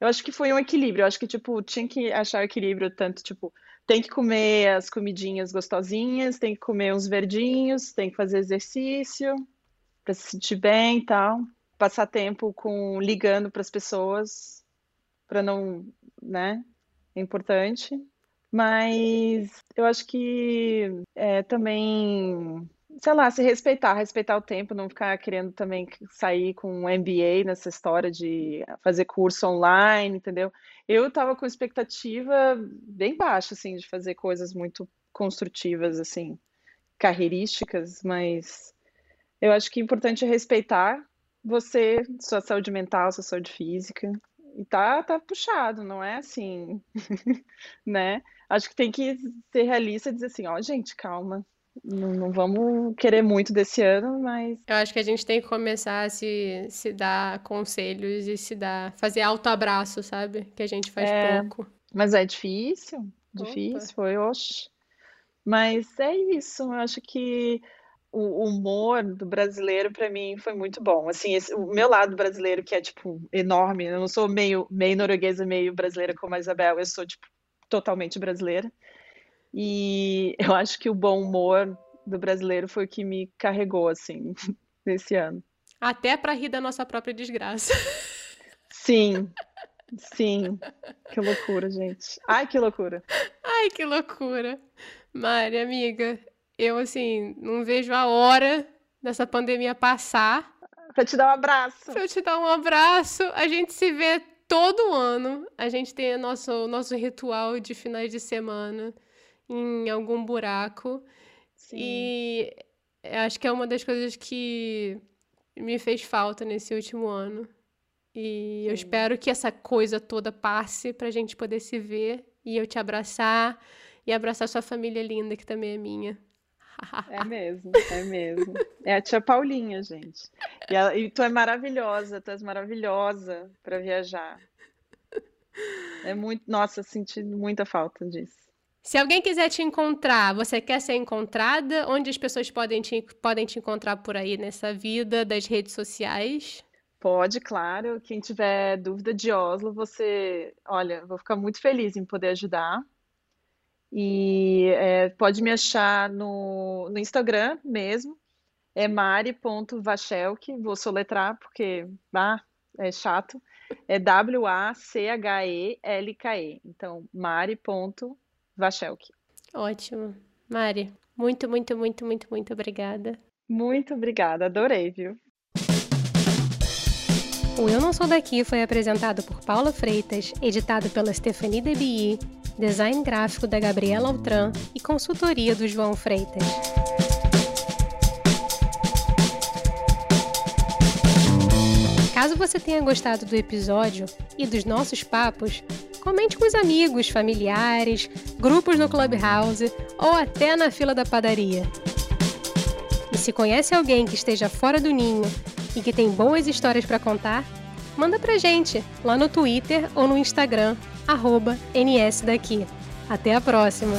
eu acho que foi um equilíbrio. Eu acho que, tipo, tinha que achar o equilíbrio, tanto, tipo, tem que comer as comidinhas gostosinhas, tem que comer uns verdinhos, tem que fazer exercício para se sentir bem e tal. Passar tempo com ligando para as pessoas para não, né? É importante. Mas eu acho que é, também sei lá, se respeitar, respeitar o tempo, não ficar querendo também sair com um MBA nessa história de fazer curso online, entendeu? Eu tava com expectativa bem baixa, assim, de fazer coisas muito construtivas, assim, carreirísticas, mas eu acho que é importante respeitar você, sua saúde mental, sua saúde física. E tá, tá puxado, não é assim, né? Acho que tem que ser realista e dizer assim, ó, gente, calma, não, não, vamos querer muito desse ano, mas. Eu acho que a gente tem que começar a se, se dar conselhos e se dar. fazer autoabraço, sabe? Que a gente faz é, pouco. Mas é difícil. Difícil, Opa. foi, oxe. Mas é isso. Eu acho que o humor do brasileiro para mim foi muito bom. Assim, esse, o meu lado brasileiro que é tipo enorme, eu não sou meio meio norueguesa, meio brasileira como a Isabel, eu sou tipo totalmente brasileira. E eu acho que o bom humor do brasileiro foi o que me carregou, assim, nesse ano. Até para rir da nossa própria desgraça. Sim, sim. Que loucura, gente. Ai, que loucura. Ai, que loucura. Mari, amiga, eu, assim, não vejo a hora dessa pandemia passar. Pra te dar um abraço. Pra eu te dar um abraço. A gente se vê todo ano. A gente tem o nosso, nosso ritual de finais de semana em algum buraco. Sim. E acho que é uma das coisas que me fez falta nesse último ano. E Sim. eu espero que essa coisa toda passe pra gente poder se ver e eu te abraçar e abraçar sua família linda, que também é minha. É mesmo, é mesmo. É a tia Paulinha, gente. E, ela, e tu é maravilhosa, tu és maravilhosa para viajar. É muito, nossa, senti muita falta disso. Se alguém quiser te encontrar, você quer ser encontrada? Onde as pessoas podem te, podem te encontrar por aí nessa vida das redes sociais? Pode, claro. Quem tiver dúvida de Oslo, você, olha, vou ficar muito feliz em poder ajudar. E é, pode me achar no, no Instagram mesmo, é mari.vachelk, vou soletrar porque ah, é chato, é W-A-C-H-E-L-K-E. Então, mari.vachelk. Vachelk. Ótimo. Mari, muito, muito, muito, muito, muito obrigada. Muito obrigada, adorei, viu? O Eu Não Sou Daqui foi apresentado por Paula Freitas, editado pela Stephanie Debi, design gráfico da Gabriela Altran e consultoria do João Freitas. Caso você tenha gostado do episódio e dos nossos papos, comente com os amigos, familiares, grupos no Clubhouse ou até na fila da padaria. E se conhece alguém que esteja fora do ninho e que tem boas histórias para contar, manda pra gente lá no Twitter ou no Instagram, arroba NSDaqui. Até a próxima!